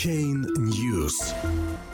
Chain News.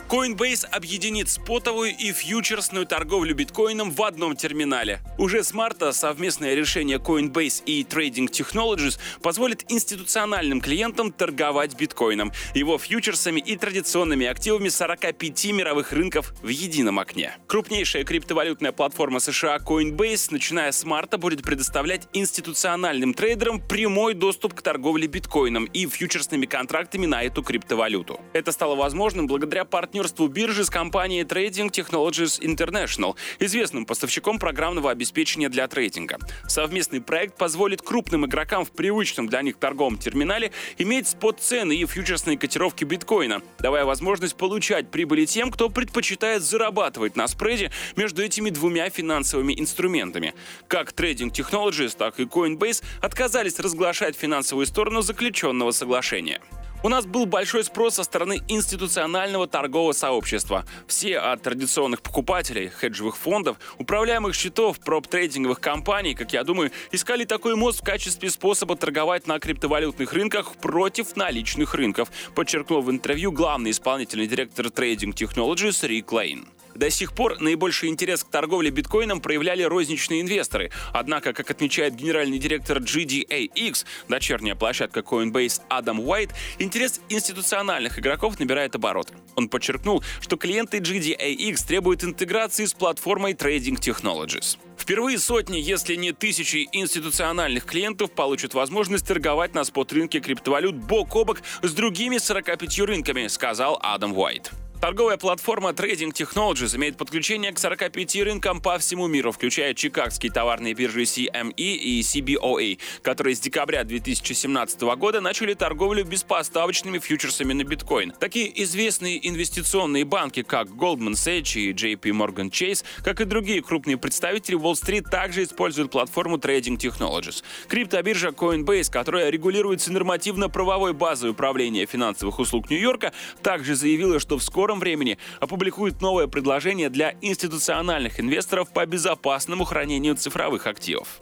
Coinbase объединит спотовую и фьючерсную торговлю биткоином в одном терминале. Уже с марта совместное решение Coinbase и Trading Technologies позволит институциональным клиентам торговать биткоином, его фьючерсами и традиционными активами 45 мировых рынков в едином окне. Крупнейшая криптовалютная платформа США Coinbase, начиная с марта, будет предоставлять институциональным трейдерам прямой доступ к торговле биткоином и фьючерсными контрактами на эту криптовалюту. Это стало возможным благодаря партнерству биржи с компанией Trading Technologies International, известным поставщиком программного обеспечения для трейдинга. Совместный проект позволит крупным игрокам в привычном для них торговом терминале иметь спот-цены и фьючерсные котировки биткоина, давая возможность получать прибыли тем, кто предпочитает зарабатывать на спреде между этими двумя финансовыми инструментами. Как Trading Technologies, так и Coinbase отказались разглашать финансовую сторону заключенного соглашения. У нас был большой спрос со стороны институционального торгового сообщества. Все от традиционных покупателей, хеджевых фондов, управляемых счетов, проп-трейдинговых компаний, как я думаю, искали такой мост в качестве способа торговать на криптовалютных рынках против наличных рынков, подчеркнул в интервью главный исполнительный директор Trading Technologies Рик Лейн. До сих пор наибольший интерес к торговле биткоином проявляли розничные инвесторы. Однако, как отмечает генеральный директор GDAX, дочерняя площадка Coinbase Адам Уайт, интерес институциональных игроков набирает обороты. Он подчеркнул, что клиенты GDAX требуют интеграции с платформой Trading Technologies. Впервые сотни, если не тысячи институциональных клиентов получат возможность торговать на спот-рынке криптовалют бок о бок с другими 45 рынками, сказал Адам Уайт. Торговая платформа Trading Technologies имеет подключение к 45 рынкам по всему миру, включая чикагские товарные биржи CME и CBOA, которые с декабря 2017 года начали торговлю беспоставочными фьючерсами на биткоин. Такие известные инвестиционные банки, как Goldman Sachs и JP Morgan Chase, как и другие крупные представители Wall-Street, также используют платформу Trading Technologies. Криптобиржа Coinbase, которая регулируется нормативно-правовой базой управления финансовых услуг Нью-Йорка, также заявила, что в скором скором времени опубликует новое предложение для институциональных инвесторов по безопасному хранению цифровых активов.